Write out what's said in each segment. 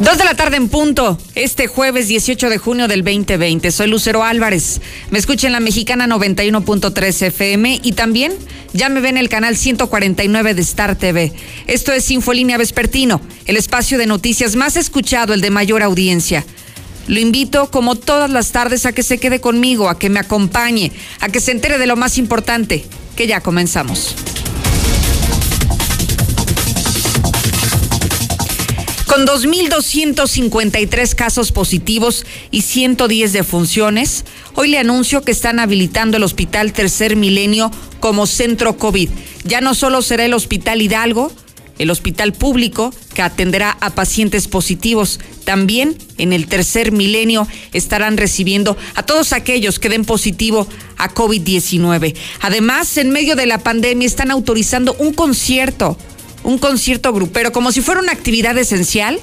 Dos de la tarde en punto, este jueves 18 de junio del 2020. Soy Lucero Álvarez. Me escucha en la mexicana 91.3 FM y también ya me ven en el canal 149 de Star TV. Esto es Infolínea Vespertino, el espacio de noticias más escuchado, el de mayor audiencia. Lo invito, como todas las tardes, a que se quede conmigo, a que me acompañe, a que se entere de lo más importante, que ya comenzamos. Con 2.253 casos positivos y 110 defunciones, hoy le anuncio que están habilitando el Hospital Tercer Milenio como centro COVID. Ya no solo será el Hospital Hidalgo, el hospital público que atenderá a pacientes positivos. También en el tercer milenio estarán recibiendo a todos aquellos que den positivo a COVID-19. Además, en medio de la pandemia están autorizando un concierto un concierto grupero, como si fuera una actividad esencial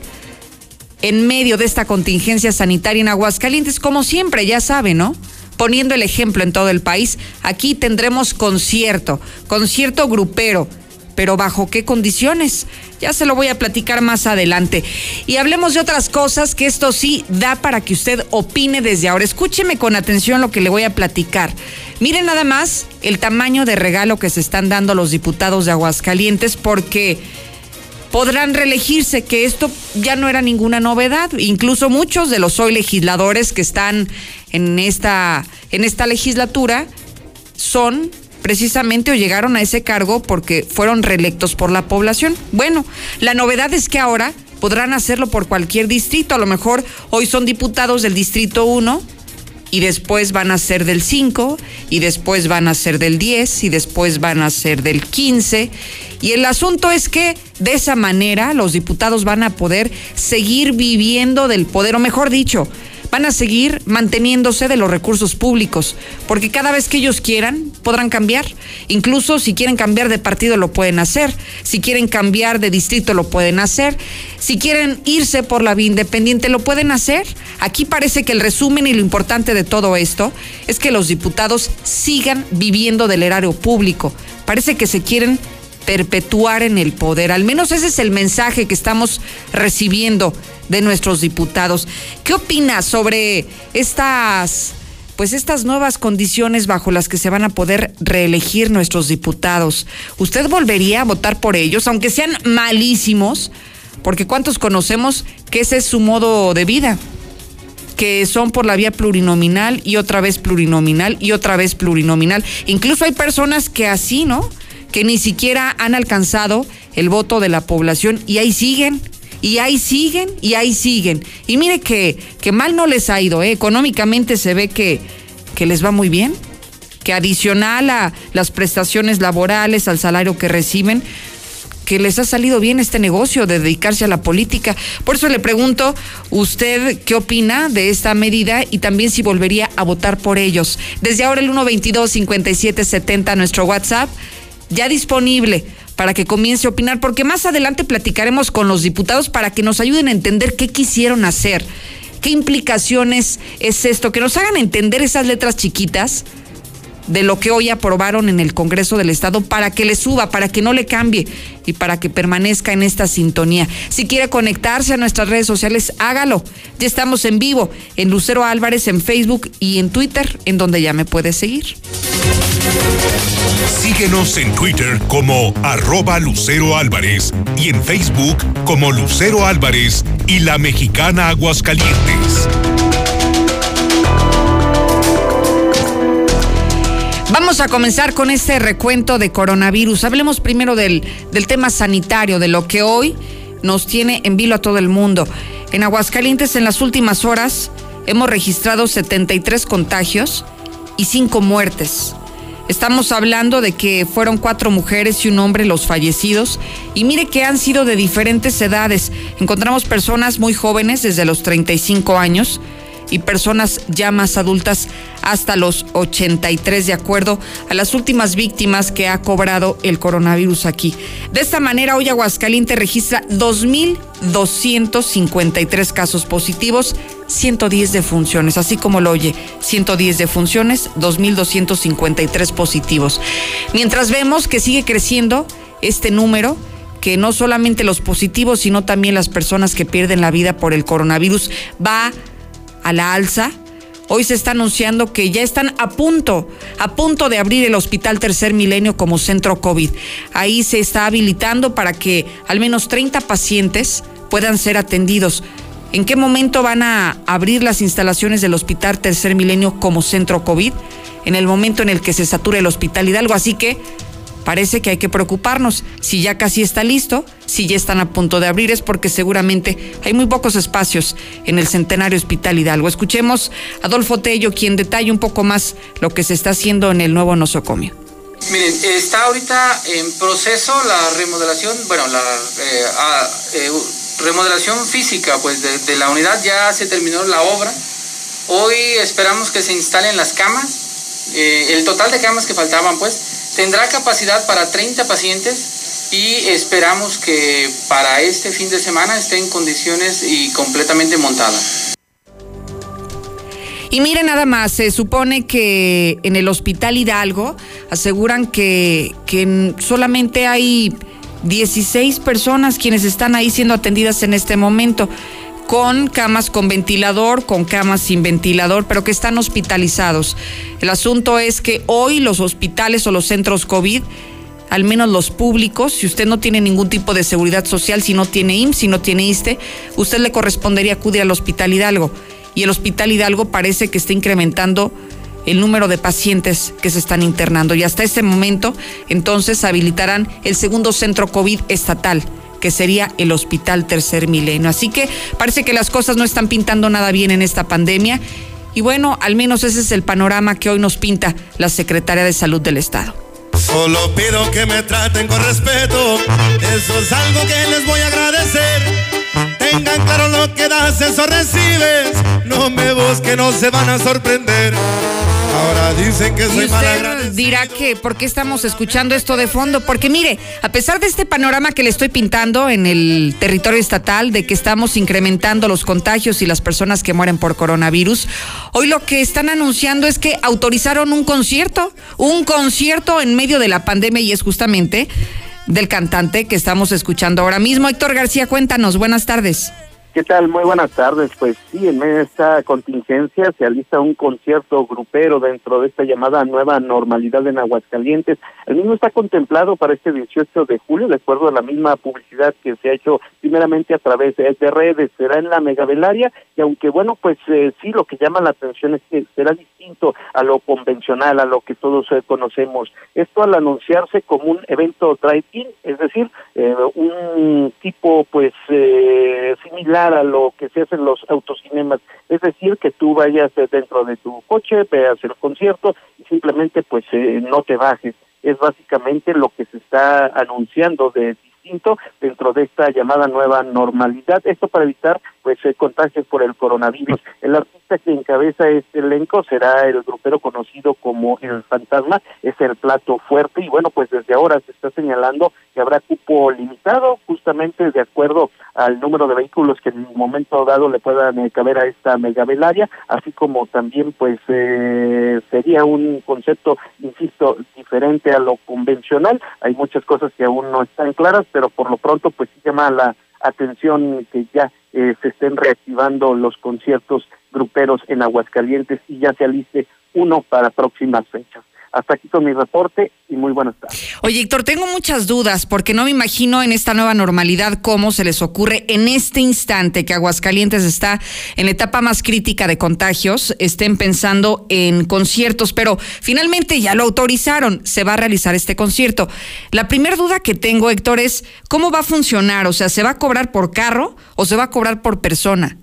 en medio de esta contingencia sanitaria en Aguascalientes, como siempre, ya saben, ¿no? Poniendo el ejemplo en todo el país, aquí tendremos concierto, concierto grupero pero ¿bajo qué condiciones? Ya se lo voy a platicar más adelante. Y hablemos de otras cosas que esto sí da para que usted opine desde ahora. Escúcheme con atención lo que le voy a platicar. Miren nada más el tamaño de regalo que se están dando los diputados de Aguascalientes porque podrán reelegirse, que esto ya no era ninguna novedad. Incluso muchos de los hoy legisladores que están en esta, en esta legislatura son precisamente o llegaron a ese cargo porque fueron reelectos por la población. Bueno, la novedad es que ahora podrán hacerlo por cualquier distrito. A lo mejor hoy son diputados del distrito 1 y después van a ser del 5 y después van a ser del 10 y después van a ser del 15. Y el asunto es que de esa manera los diputados van a poder seguir viviendo del poder, o mejor dicho, van a seguir manteniéndose de los recursos públicos, porque cada vez que ellos quieran podrán cambiar. Incluso si quieren cambiar de partido lo pueden hacer, si quieren cambiar de distrito lo pueden hacer, si quieren irse por la vía independiente lo pueden hacer. Aquí parece que el resumen y lo importante de todo esto es que los diputados sigan viviendo del erario público. Parece que se quieren perpetuar en el poder. Al menos ese es el mensaje que estamos recibiendo de nuestros diputados. ¿Qué opina sobre estas pues estas nuevas condiciones bajo las que se van a poder reelegir nuestros diputados? ¿Usted volvería a votar por ellos, aunque sean malísimos? Porque ¿cuántos conocemos que ese es su modo de vida? que son por la vía plurinominal y otra vez plurinominal y otra vez plurinominal. Incluso hay personas que así, ¿no? Que ni siquiera han alcanzado el voto de la población y ahí siguen y ahí siguen y ahí siguen. Y mire que, que mal no les ha ido, ¿eh? económicamente se ve que, que les va muy bien, que adicional a las prestaciones laborales, al salario que reciben, que les ha salido bien este negocio de dedicarse a la política. Por eso le pregunto, ¿usted qué opina de esta medida y también si volvería a votar por ellos? Desde ahora el 122-5770, nuestro WhatsApp, ya disponible para que comience a opinar, porque más adelante platicaremos con los diputados para que nos ayuden a entender qué quisieron hacer, qué implicaciones es esto, que nos hagan entender esas letras chiquitas de lo que hoy aprobaron en el Congreso del Estado para que le suba, para que no le cambie y para que permanezca en esta sintonía. Si quiere conectarse a nuestras redes sociales, hágalo. Ya estamos en vivo en Lucero Álvarez en Facebook y en Twitter, en donde ya me puede seguir. Síguenos en Twitter como arroba Lucero Álvarez y en Facebook como Lucero Álvarez y la mexicana Aguascalientes. Vamos a comenzar con este recuento de coronavirus. Hablemos primero del, del tema sanitario, de lo que hoy nos tiene en vilo a todo el mundo. En Aguascalientes, en las últimas horas, hemos registrado 73 contagios y 5 muertes. Estamos hablando de que fueron cuatro mujeres y un hombre los fallecidos. Y mire que han sido de diferentes edades. Encontramos personas muy jóvenes, desde los 35 años, y personas ya más adultas hasta los 83, de acuerdo a las últimas víctimas que ha cobrado el coronavirus aquí. De esta manera, hoy Aguascalientes registra 2.253 casos positivos, 110 defunciones, así como lo oye, 110 defunciones, 2.253 positivos. Mientras vemos que sigue creciendo este número, que no solamente los positivos, sino también las personas que pierden la vida por el coronavirus va a la alza. Hoy se está anunciando que ya están a punto, a punto de abrir el Hospital Tercer Milenio como centro COVID. Ahí se está habilitando para que al menos 30 pacientes puedan ser atendidos. ¿En qué momento van a abrir las instalaciones del Hospital Tercer Milenio como centro COVID? En el momento en el que se sature el Hospital Hidalgo. Así que parece que hay que preocuparnos. Si ya casi está listo, si ya están a punto de abrir, es porque seguramente hay muy pocos espacios en el Centenario Hospital Hidalgo. Escuchemos a Adolfo Tello, quien detalla un poco más lo que se está haciendo en el nuevo nosocomio. Miren, está ahorita en proceso la remodelación, bueno, la eh, ah, eh, remodelación física pues de, la unidad, ya se terminó la obra. Hoy esperamos que se instalen las camas, eh, el total de camas que faltaban pues, Tendrá capacidad para 30 pacientes y esperamos que para este fin de semana esté en condiciones y completamente montada. Y mire nada más, se supone que en el Hospital Hidalgo aseguran que, que solamente hay 16 personas quienes están ahí siendo atendidas en este momento con camas con ventilador, con camas sin ventilador, pero que están hospitalizados. El asunto es que hoy los hospitales o los centros COVID, al menos los públicos, si usted no tiene ningún tipo de seguridad social, si no tiene IMSS, si no tiene ISTE, usted le correspondería acudir al Hospital Hidalgo. Y el Hospital Hidalgo parece que está incrementando el número de pacientes que se están internando. Y hasta este momento, entonces, habilitarán el segundo centro COVID estatal que sería el Hospital Tercer Milenio. Así que parece que las cosas no están pintando nada bien en esta pandemia. Y bueno, al menos ese es el panorama que hoy nos pinta la Secretaria de Salud del Estado. Solo pido que me traten con respeto, eso es algo que les voy a agradecer. Tengan claro lo que das, eso recibes. No me busquen, no se van a sorprender. Ahora dicen que soy y dirá que por qué estamos escuchando esto de fondo, porque mire, a pesar de este panorama que le estoy pintando en el territorio estatal de que estamos incrementando los contagios y las personas que mueren por coronavirus, hoy lo que están anunciando es que autorizaron un concierto, un concierto en medio de la pandemia y es justamente del cantante que estamos escuchando ahora mismo. Héctor García, cuéntanos, buenas tardes. ¿Qué tal? Muy buenas tardes. Pues sí, en esta contingencia se alista un concierto grupero dentro de esta llamada nueva normalidad en Aguascalientes. El mismo está contemplado para este 18 de julio, de acuerdo a la misma publicidad que se ha hecho primeramente a través de, redes. Será en la Megavelaria y aunque bueno, pues eh, sí, lo que llama la atención es que será distinto a lo convencional, a lo que todos eh, conocemos. Esto al anunciarse como un evento drive-in, es decir, eh, un tipo pues similar a lo que se hace en los autocinemas, es decir, que tú vayas dentro de tu coche, veas el concierto y simplemente pues eh, no te bajes. Es básicamente lo que se está anunciando de distinto dentro de esta llamada nueva normalidad. Esto para evitar pues eh, contagios por el coronavirus. El artista que encabeza este elenco será el grupero conocido como El Fantasma, es el plato fuerte y bueno, pues desde ahora se está señalando que habrá cupo limitado justamente de acuerdo al número de vehículos que en un momento dado le puedan eh, caber a esta megavelaria, así como también pues eh, sería un concepto, insisto, diferente a lo convencional. Hay muchas cosas que aún no están claras, pero por lo pronto pues sí llama la atención que ya eh, se estén reactivando los conciertos gruperos en Aguascalientes y ya se aliste uno para próximas fechas. Hasta aquí con mi reporte y muy buenas tardes. Oye, Héctor, tengo muchas dudas porque no me imagino en esta nueva normalidad cómo se les ocurre en este instante que Aguascalientes está en la etapa más crítica de contagios, estén pensando en conciertos, pero finalmente ya lo autorizaron, se va a realizar este concierto. La primera duda que tengo, Héctor, es cómo va a funcionar, o sea, ¿se va a cobrar por carro o se va a cobrar por persona?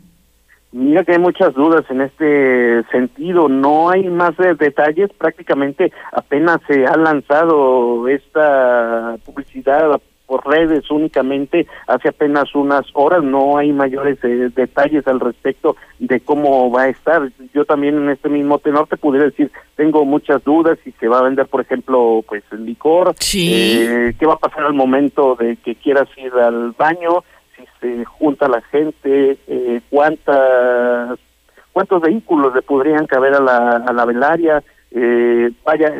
Mira que hay muchas dudas en este sentido, no hay más detalles, prácticamente apenas se ha lanzado esta publicidad por redes únicamente hace apenas unas horas, no hay mayores eh, detalles al respecto de cómo va a estar. Yo también en este mismo tenor te pudiera decir, tengo muchas dudas si se va a vender, por ejemplo, pues el licor, eh, qué va a pasar al momento de que quieras ir al baño, se junta la gente, eh, cuántas cuántos vehículos le podrían caber a la, a la velaria, eh, vaya,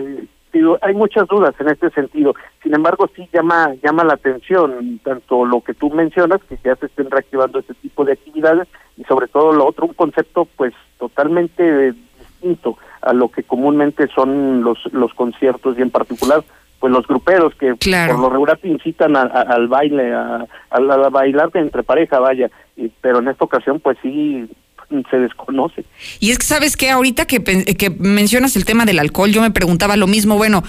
hay muchas dudas en este sentido. Sin embargo, sí llama llama la atención tanto lo que tú mencionas, que ya se estén reactivando este tipo de actividades, y sobre todo lo otro, un concepto pues totalmente distinto a lo que comúnmente son los los conciertos y en particular pues los gruperos que por lo regular te incitan al baile, a, a, bailar entre pareja, vaya, pero en esta ocasión pues sí se desconoce. Y es que sabes que ahorita que, que mencionas el tema del alcohol, yo me preguntaba lo mismo, bueno,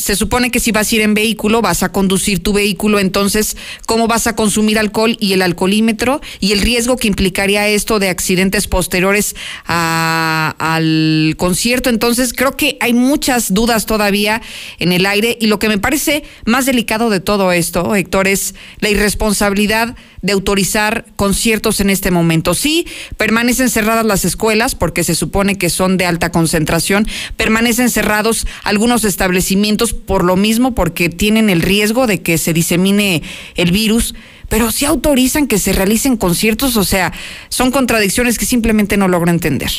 se supone que si vas a ir en vehículo, vas a conducir tu vehículo, entonces, ¿cómo vas a consumir alcohol y el alcoholímetro y el riesgo que implicaría esto de accidentes posteriores al concierto? Entonces, creo que hay muchas dudas todavía en el aire y lo que me parece más delicado de todo esto, Héctor, es la irresponsabilidad de autorizar conciertos en este momento. Sí, permanecen cerradas las escuelas porque se supone que son de alta concentración, permanecen cerrados algunos establecimientos por lo mismo porque tienen el riesgo de que se disemine el virus, pero sí autorizan que se realicen conciertos, o sea, son contradicciones que simplemente no logro entender.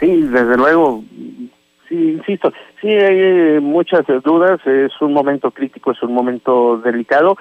Sí, desde luego, sí, insisto, sí hay muchas dudas, es un momento crítico, es un momento delicado,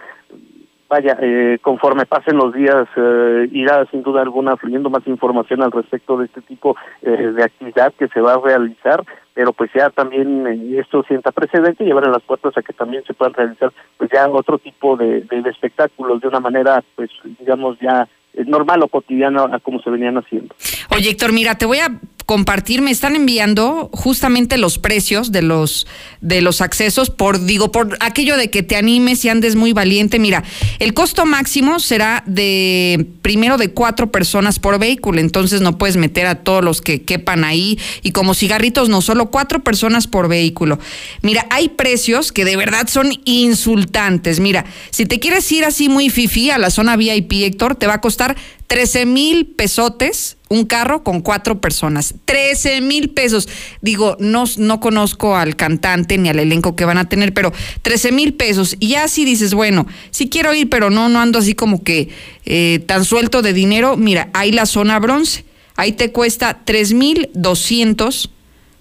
vaya, eh, conforme pasen los días, eh, irá sin duda alguna fluyendo más información al respecto de este tipo eh, de actividad que se va a realizar, pero pues ya también esto sienta precedente y abre las puertas a que también se puedan realizar pues ya otro tipo de, de espectáculos de una manera, pues digamos ya normal o cotidiano a como se venían haciendo. Oye, Héctor, mira, te voy a compartir, me están enviando justamente los precios de los de los accesos por digo por aquello de que te animes y andes muy valiente. Mira, el costo máximo será de primero de cuatro personas por vehículo, entonces no puedes meter a todos los que quepan ahí y como cigarritos no, solo cuatro personas por vehículo. Mira, hay precios que de verdad son insultantes. Mira, si te quieres ir así muy fifi a la zona VIP, Héctor, te va a costar 13 mil pesotes un carro con cuatro personas. 13 mil pesos. Digo, no, no conozco al cantante ni al elenco que van a tener, pero 13 mil pesos. Y ya si dices, bueno, sí quiero ir, pero no, no ando así como que eh, tan suelto de dinero. Mira, hay la zona bronce. Ahí te cuesta 3 mil 200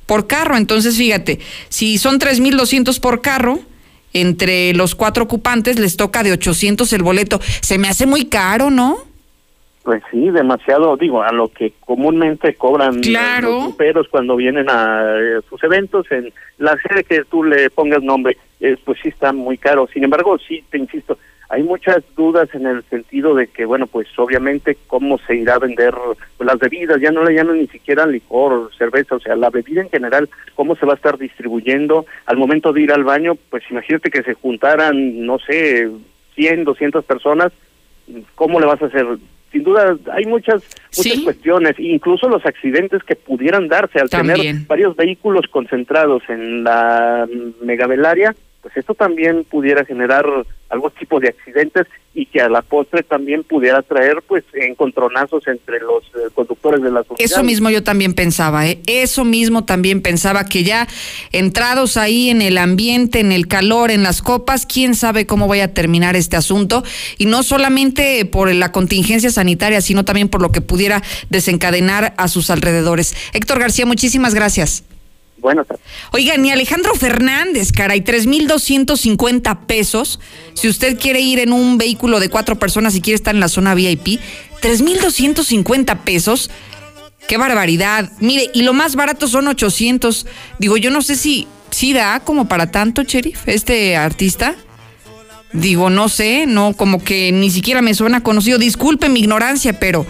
por carro. Entonces, fíjate, si son 3 mil 200 por carro, entre los cuatro ocupantes les toca de 800 el boleto. Se me hace muy caro, ¿no? Pues sí, demasiado, digo, a lo que comúnmente cobran los gruperos cuando vienen a eh, sus eventos, en la sede que tú le pongas nombre, eh, pues sí está muy caro. Sin embargo, sí, te insisto, hay muchas dudas en el sentido de que, bueno, pues obviamente cómo se irá a vender las bebidas, ya no le llaman ni siquiera licor, cerveza, o sea, la bebida en general, cómo se va a estar distribuyendo. Al momento de ir al baño, pues imagínate que se juntaran, no sé, 100, 200 personas, ¿cómo le vas a hacer? Sin duda hay muchas muchas cuestiones, incluso los accidentes que pudieran darse al tener varios vehículos concentrados en la megavelaria, pues esto también pudiera generar algún tipo de accidentes y que a la postre también pudiera traer pues encontronazos entre los eh, conductores de la sociedad. Eso mismo yo también pensaba, ¿eh? eso mismo también pensaba que ya entrados ahí en el ambiente, en el calor, en las copas, quién sabe cómo vaya a terminar este asunto y no solamente por la contingencia sanitaria, sino también por lo que pudiera desencadenar a sus alrededores. Héctor García, muchísimas gracias. Buenas tardes. Oigan, y Alejandro Fernández, caray, 3.250 pesos. Si usted quiere ir en un vehículo de cuatro personas y quiere estar en la zona VIP, 3.250 pesos. Qué barbaridad. Mire, y lo más barato son 800. Digo, yo no sé si, si da como para tanto, sheriff, este artista. Digo, no sé, no, como que ni siquiera me suena conocido. Disculpe mi ignorancia, pero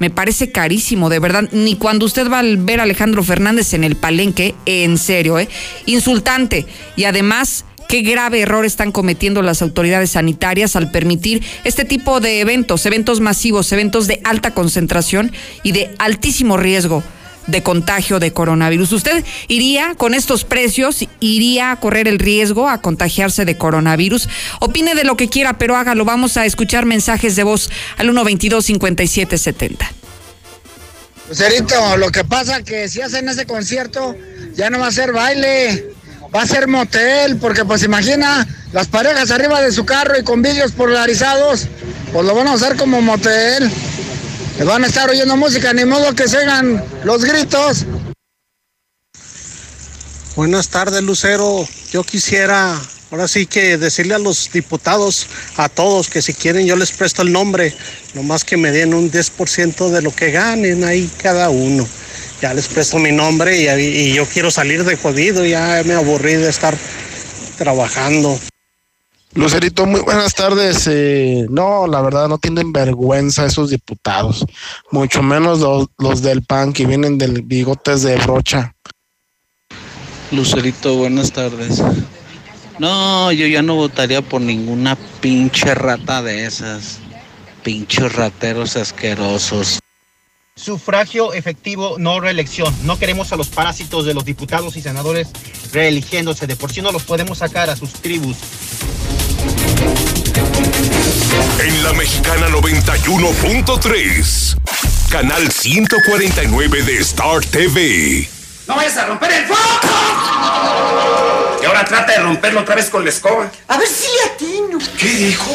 me parece carísimo, de verdad. Ni cuando usted va a ver a Alejandro Fernández en el palenque, en serio, ¿eh? Insultante. Y además, qué grave error están cometiendo las autoridades sanitarias al permitir este tipo de eventos, eventos masivos, eventos de alta concentración y de altísimo riesgo de contagio de coronavirus. ¿Usted iría con estos precios, iría a correr el riesgo a contagiarse de coronavirus? Opine de lo que quiera, pero hágalo. Vamos a escuchar mensajes de voz al 122-5770. Lucerito, lo que pasa que si hacen ese concierto, ya no va a ser baile, va a ser motel, porque pues imagina las parejas arriba de su carro y con vídeos polarizados, pues lo van a usar como motel van a estar oyendo música, ni modo que se los gritos. Buenas tardes, Lucero. Yo quisiera, ahora sí que decirle a los diputados, a todos, que si quieren yo les presto el nombre, nomás que me den un 10% de lo que ganen ahí cada uno. Ya les presto mi nombre y, y yo quiero salir de jodido, ya me aburrí de estar trabajando. Lucerito, muy buenas tardes. Eh, no, la verdad no tienen vergüenza esos diputados, mucho menos los, los del PAN que vienen del bigotes de brocha. Lucerito, buenas tardes. No, yo ya no votaría por ninguna pinche rata de esas. Pinches rateros asquerosos. Sufragio efectivo, no reelección. No queremos a los parásitos de los diputados y senadores reeligiéndose. De por sí no los podemos sacar a sus tribus. En la Mexicana 91.3, canal 149 de Star TV. ¡No vayas a romper el foco! Y ahora trata de romperlo otra vez con la escoba. A ver si le atino. ¿Qué dijo?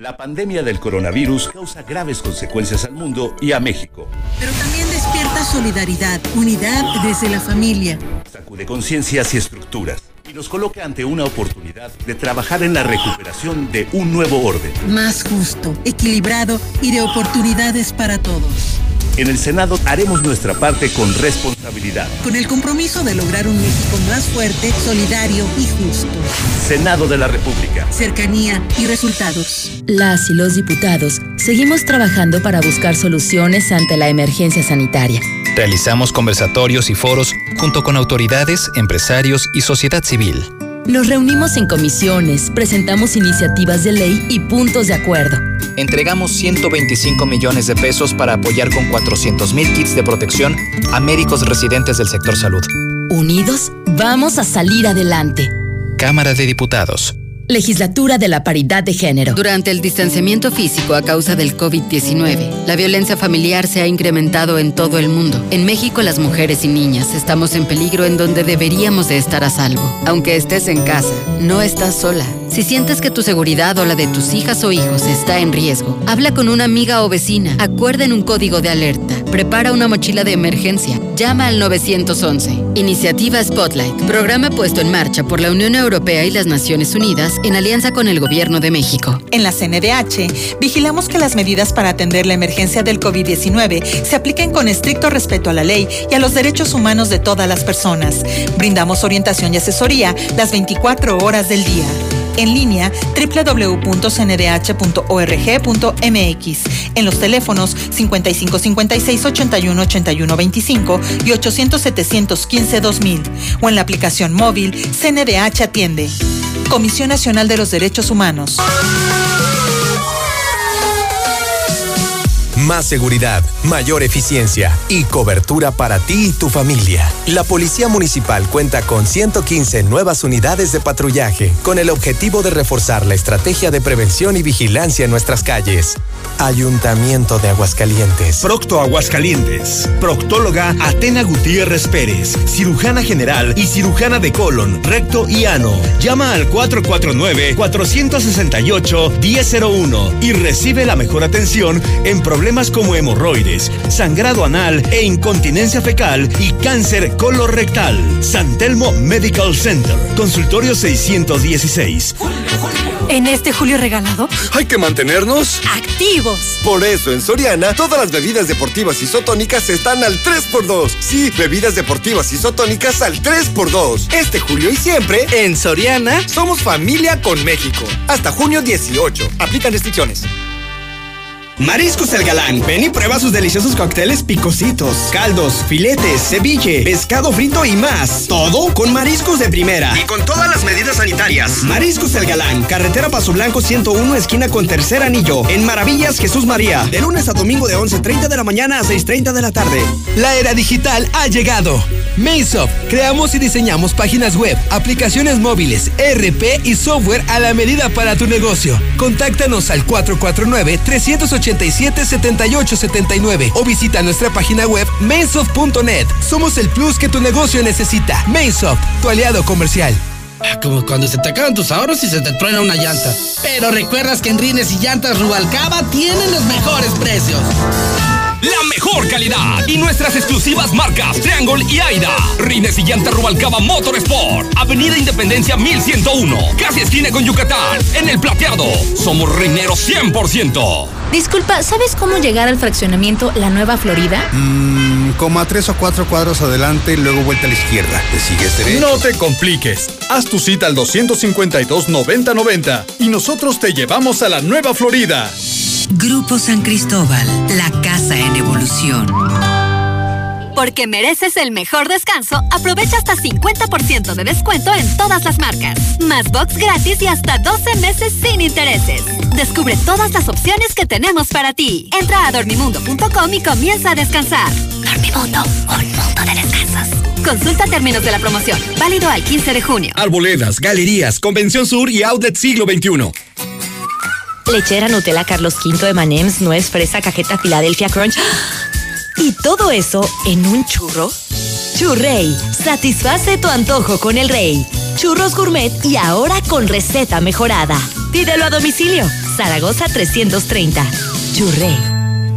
La pandemia del coronavirus causa graves consecuencias al mundo y a México. Pero también despierta solidaridad, unidad desde la familia. Sacude conciencias y estructuras y nos coloca ante una oportunidad de trabajar en la recuperación de un nuevo orden. Más justo, equilibrado y de oportunidades para todos. En el Senado haremos nuestra parte con responsabilidad. Con el compromiso de lograr un México más fuerte, solidario y justo. Senado de la República. Cercanía y resultados. Las y los diputados seguimos trabajando para buscar soluciones ante la emergencia sanitaria. Realizamos conversatorios y foros junto con autoridades, empresarios y sociedad civil. Nos reunimos en comisiones, presentamos iniciativas de ley y puntos de acuerdo. Entregamos 125 millones de pesos para apoyar con 400 mil kits de protección a médicos residentes del sector salud. Unidos, vamos a salir adelante. Cámara de Diputados. Legislatura de la Paridad de Género. Durante el distanciamiento físico a causa del COVID-19, la violencia familiar se ha incrementado en todo el mundo. En México, las mujeres y niñas estamos en peligro en donde deberíamos de estar a salvo. Aunque estés en casa, no estás sola. Si sientes que tu seguridad o la de tus hijas o hijos está en riesgo, habla con una amiga o vecina, acuerden un código de alerta, prepara una mochila de emergencia, llama al 911. Iniciativa Spotlight, programa puesto en marcha por la Unión Europea y las Naciones Unidas en alianza con el Gobierno de México. En la CNDH, vigilamos que las medidas para atender la emergencia del COVID-19 se apliquen con estricto respeto a la ley y a los derechos humanos de todas las personas. Brindamos orientación y asesoría las 24 horas del día en línea www.cndh.org.mx, en los teléfonos 55 56 81 81 25 y 800 715 2000 o en la aplicación móvil CNDH Atiende. Comisión Nacional de los Derechos Humanos. Más seguridad, mayor eficiencia y cobertura para ti y tu familia. La Policía Municipal cuenta con 115 nuevas unidades de patrullaje con el objetivo de reforzar la estrategia de prevención y vigilancia en nuestras calles. Ayuntamiento de Aguascalientes. Procto Aguascalientes. Proctóloga Atena Gutiérrez Pérez. Cirujana general y cirujana de colon, recto y ano. Llama al 449-468-1001 y recibe la mejor atención en problemas como hemorroides, sangrado anal e incontinencia fecal y cáncer colorectal. San Telmo Medical Center. Consultorio 616. En este julio regalado, hay que mantenernos activos. Por eso en Soriana todas las bebidas deportivas isotónicas están al 3x2. Sí, bebidas deportivas isotónicas al 3x2. Este julio y siempre, en Soriana, somos familia con México. Hasta junio 18. Aplican restricciones. Mariscos El Galán. Ven y prueba sus deliciosos cócteles picositos, caldos, filetes, ceviche, pescado frito y más. Todo con mariscos de primera. Y con todas las medidas sanitarias. Mariscos El Galán. Carretera Paso Blanco 101, esquina con tercer anillo. En Maravillas, Jesús María. De lunes a domingo de 11.30 de la mañana a 6.30 de la tarde. La era digital ha llegado. Maysop. Creamos y diseñamos páginas web, aplicaciones móviles, ERP y software a la medida para tu negocio. Contáctanos al 449 380 7879 o visita nuestra página web mainsoft.net. Somos el plus que tu negocio necesita. Mainsoft, tu aliado comercial. Ah, como cuando se te acaban tus ahorros y se te truena una llanta. Pero recuerdas que en Rines y Llantas Rubalcaba tienen los mejores precios. La mejor calidad y nuestras exclusivas marcas Triangle y Aida. Rines y Llanta Rubalcaba Motorsport. Avenida Independencia 1101. Casi esquina con Yucatán. En el plateado. Somos rineros 100%. Disculpa, ¿sabes cómo llegar al fraccionamiento La Nueva Florida? Mmm, como a tres o cuatro cuadros adelante y luego vuelta a la izquierda. ¿Te sigues derecho? No te compliques. Haz tu cita al 252-9090 y nosotros te llevamos a La Nueva Florida. Grupo San Cristóbal, la casa en evolución. Porque mereces el mejor descanso, aprovecha hasta 50% de descuento en todas las marcas. Más box gratis y hasta 12 meses sin intereses. Descubre todas las opciones que tenemos para ti. Entra a dormimundo.com y comienza a descansar. Dormimundo, un mundo de descansos. Consulta términos de la promoción. Válido al 15 de junio. Arboledas, galerías, Convención Sur y Outlet Siglo XXI. Lechera Nutella Carlos V de Manems, nuez, fresa, cajeta, Filadelfia Crunch. ¿Y todo eso en un churro? Churrey, satisface tu antojo con el rey. Churros gourmet y ahora con receta mejorada. Pídelo a domicilio. Zaragoza 330. Churrey.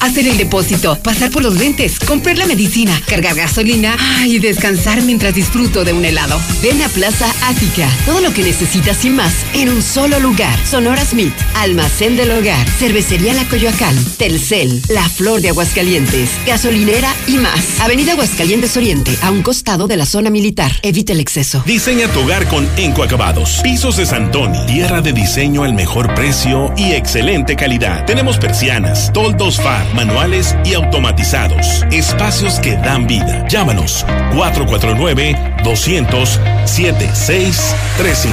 Hacer el depósito, pasar por los lentes, comprar la medicina, cargar gasolina y descansar mientras disfruto de un helado. Ven a Plaza Ática. Todo lo que necesitas y más en un solo lugar. Sonora Smith, Almacén del Hogar, Cervecería La Coyoacán, Telcel, La Flor de Aguascalientes, Gasolinera y más. Avenida Aguascalientes Oriente, a un costado de la zona militar. Evita el exceso. Diseña tu hogar con Encoacabados. Pisos de Santoni. Tierra de diseño al mejor precio y excelente calidad. Tenemos persianas, toldos FAR manuales y automatizados. Espacios que dan vida. Llámanos 449-200-7635.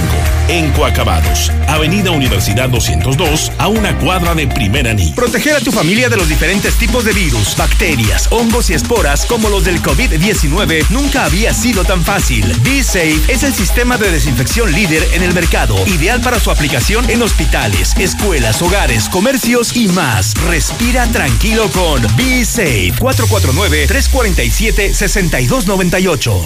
En Coacabados, Avenida Universidad 202, a una cuadra de primer anillo. Proteger a tu familia de los diferentes tipos de virus, bacterias, hongos y esporas como los del COVID-19 nunca había sido tan fácil. B-Safe es el sistema de desinfección líder en el mercado, ideal para su aplicación en hospitales, escuelas, hogares, comercios y más. Respira tranquilo con Be Safe 449-347-6298.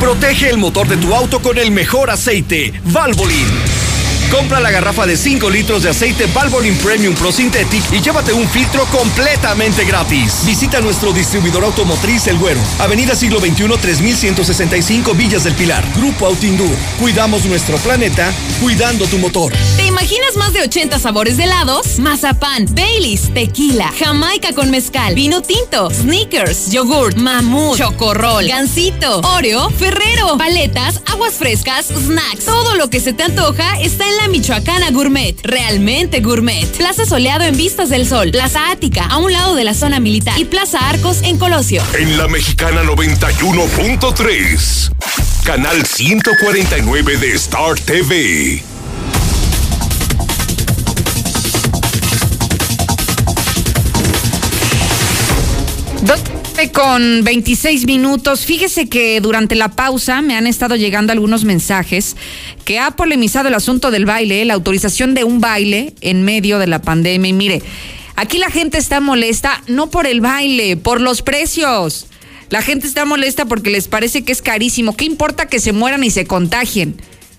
Protege el motor de tu auto con el mejor aceite, Valvoline. Compra la garrafa de 5 litros de aceite Valvoline Premium Pro Synthetic y llévate un filtro completamente gratis. Visita nuestro distribuidor automotriz El Güero, Avenida Siglo XXI 3165 Villas del Pilar. Grupo Autindur. Cuidamos nuestro planeta, cuidando tu motor. ¿Te imaginas más de 80 sabores de helados? Mazapán, Baileys, tequila, Jamaica con mezcal, vino tinto, sneakers, yogurt, mamut, chocorrol, gansito, Oreo, Ferrero, paletas, aguas frescas, snacks. Todo lo que se te antoja está en la Michoacana Gourmet, realmente gourmet. Plaza Soleado en Vistas del Sol, Plaza Ática, a un lado de la zona militar y Plaza Arcos en Colosio. En la Mexicana 91.3, canal 149 de Star TV con 26 minutos. Fíjese que durante la pausa me han estado llegando algunos mensajes que ha polemizado el asunto del baile, la autorización de un baile en medio de la pandemia. Y mire, aquí la gente está molesta no por el baile, por los precios. La gente está molesta porque les parece que es carísimo. ¿Qué importa que se mueran y se contagien?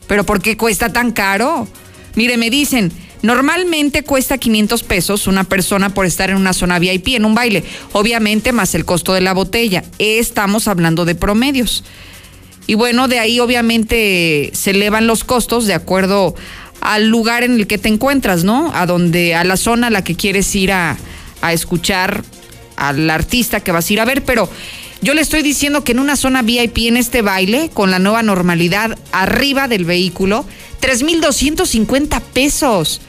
¿Pero por qué cuesta tan caro? Mire, me dicen, Normalmente cuesta 500 pesos una persona por estar en una zona VIP en un baile, obviamente más el costo de la botella. Estamos hablando de promedios. Y bueno, de ahí obviamente se elevan los costos de acuerdo al lugar en el que te encuentras, ¿no? A donde, a la zona a la que quieres ir a, a escuchar al artista que vas a ir a ver, pero yo le estoy diciendo que en una zona VIP en este baile, con la nueva normalidad arriba del vehículo, 3.250 pesos.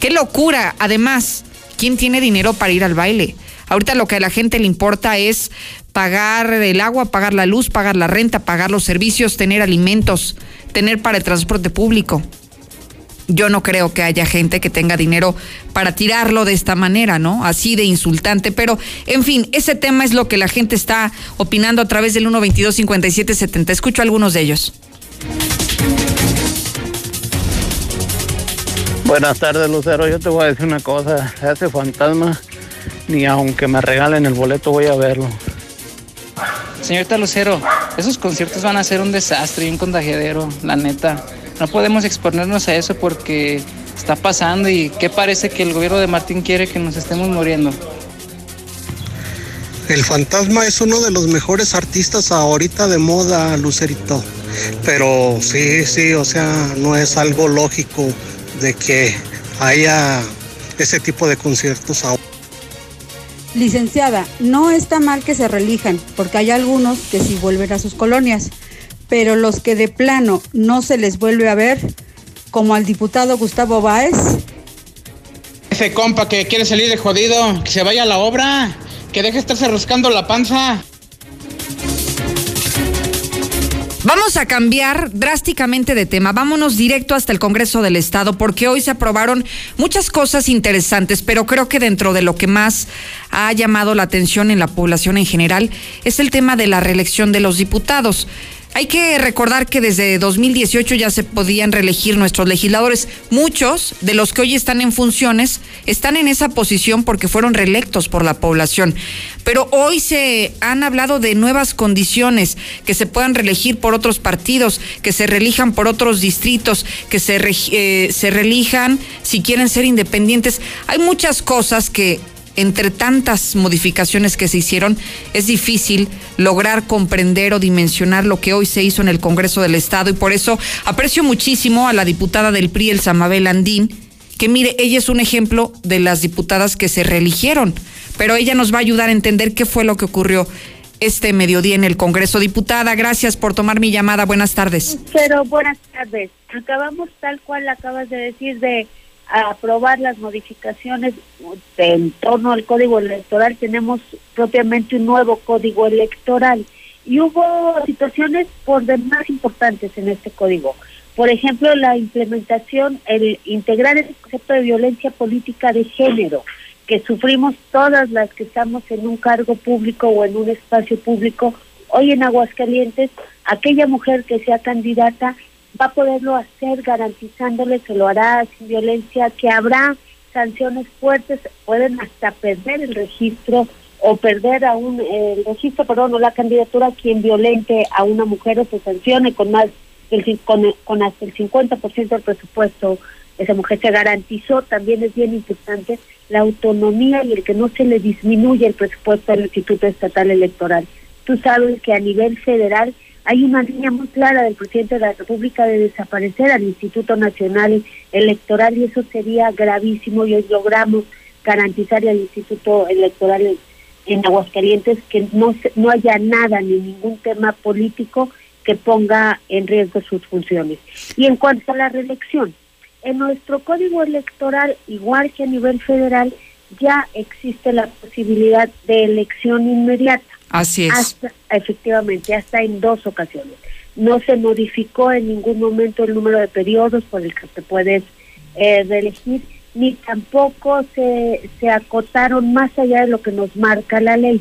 ¡Qué locura! Además, ¿quién tiene dinero para ir al baile? Ahorita lo que a la gente le importa es pagar el agua, pagar la luz, pagar la renta, pagar los servicios, tener alimentos, tener para el transporte público. Yo no creo que haya gente que tenga dinero para tirarlo de esta manera, ¿no? Así de insultante. Pero, en fin, ese tema es lo que la gente está opinando a través del 122 5770 Escucho algunos de ellos. Buenas tardes, Lucero. Yo te voy a decir una cosa. Ese fantasma, ni aunque me regalen el boleto, voy a verlo. Señorita Lucero, esos conciertos van a ser un desastre y un contagiadero, la neta. No podemos exponernos a eso porque está pasando y ¿qué parece que el gobierno de Martín quiere que nos estemos muriendo? El fantasma es uno de los mejores artistas ahorita de moda, Lucerito. Pero sí, sí, o sea, no es algo lógico de que haya ese tipo de conciertos ahora. Licenciada, no está mal que se relijan, porque hay algunos que sí vuelven a sus colonias, pero los que de plano no se les vuelve a ver, como al diputado Gustavo Báez. Ese compa que quiere salir de jodido, que se vaya a la obra, que deje de estarse rascando la panza. Vamos a cambiar drásticamente de tema. Vámonos directo hasta el Congreso del Estado porque hoy se aprobaron muchas cosas interesantes, pero creo que dentro de lo que más ha llamado la atención en la población en general es el tema de la reelección de los diputados. Hay que recordar que desde 2018 ya se podían reelegir nuestros legisladores. Muchos de los que hoy están en funciones están en esa posición porque fueron reelectos por la población. Pero hoy se han hablado de nuevas condiciones, que se puedan reelegir por otros partidos, que se reelijan por otros distritos, que se, eh, se reelijan si quieren ser independientes. Hay muchas cosas que entre tantas modificaciones que se hicieron, es difícil lograr comprender o dimensionar lo que hoy se hizo en el Congreso del Estado y por eso aprecio muchísimo a la diputada del PRI, el Samabel Andín, que mire, ella es un ejemplo de las diputadas que se reeligieron, pero ella nos va a ayudar a entender qué fue lo que ocurrió este mediodía en el Congreso. Diputada, gracias por tomar mi llamada. Buenas tardes. Pero buenas tardes. Acabamos tal cual acabas de decir de a aprobar las modificaciones en torno al código electoral, tenemos propiamente un nuevo código electoral. Y hubo situaciones por demás importantes en este código. Por ejemplo, la implementación, el integrar el concepto de violencia política de género, que sufrimos todas las que estamos en un cargo público o en un espacio público. Hoy en Aguascalientes, aquella mujer que sea candidata va a poderlo hacer garantizándole que lo hará sin violencia, que habrá sanciones fuertes, pueden hasta perder el registro o perder a un el registro, perdón, o la candidatura quien violente a una mujer o se sancione con más del, con, con hasta el 50% del presupuesto esa mujer se garantizó, también es bien importante la autonomía y el que no se le disminuya el presupuesto al Instituto Estatal Electoral. Tú sabes que a nivel federal hay una línea muy clara del presidente de la República de desaparecer al Instituto Nacional Electoral y eso sería gravísimo y hoy logramos garantizar al Instituto Electoral en Aguascalientes que no, no haya nada ni ningún tema político que ponga en riesgo sus funciones. Y en cuanto a la reelección, en nuestro código electoral, igual que a nivel federal, ya existe la posibilidad de elección inmediata. Así es. efectivamente, hasta en dos ocasiones. No se modificó en ningún momento el número de periodos por el que te puedes eh, reelegir, ni tampoco se, se acotaron más allá de lo que nos marca la ley.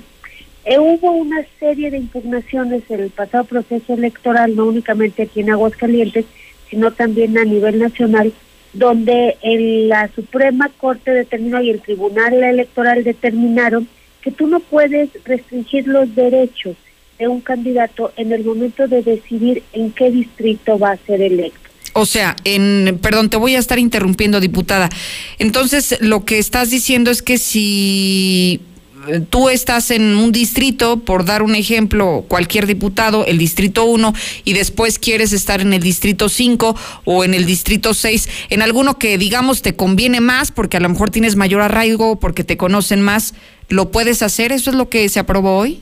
Eh, hubo una serie de impugnaciones en el pasado proceso electoral, no únicamente aquí en Aguascalientes, sino también a nivel nacional, donde el- la Suprema Corte determinó y el Tribunal Electoral determinaron que tú no puedes restringir los derechos de un candidato en el momento de decidir en qué distrito va a ser electo. O sea, en, perdón, te voy a estar interrumpiendo, diputada. Entonces, lo que estás diciendo es que si tú estás en un distrito, por dar un ejemplo, cualquier diputado, el distrito 1, y después quieres estar en el distrito 5 o en el distrito 6, en alguno que digamos te conviene más, porque a lo mejor tienes mayor arraigo, porque te conocen más, ¿lo puedes hacer? ¿Eso es lo que se aprobó hoy?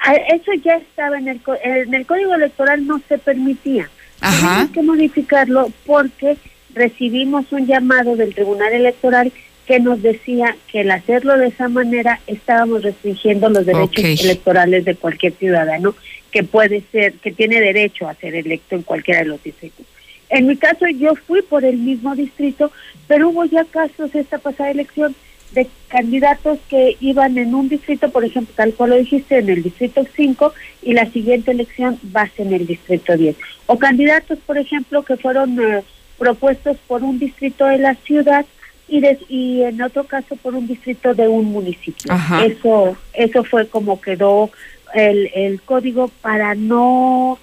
Ah, Eso ya estaba en el, en el Código Electoral, no se permitía. Tuvimos que modificarlo porque recibimos un llamado del Tribunal Electoral que nos decía que el hacerlo de esa manera estábamos restringiendo los derechos electorales de cualquier ciudadano que puede ser, que tiene derecho a ser electo en cualquiera de los distritos. En mi caso yo fui por el mismo distrito, pero hubo ya casos esta pasada elección de candidatos que iban en un distrito, por ejemplo, tal cual lo dijiste, en el distrito 5 y la siguiente elección va a ser en el distrito 10. O candidatos, por ejemplo, que fueron eh, propuestos por un distrito de la ciudad y, des- y en otro caso por un distrito de un municipio. Ajá. Eso eso fue como quedó el, el código para no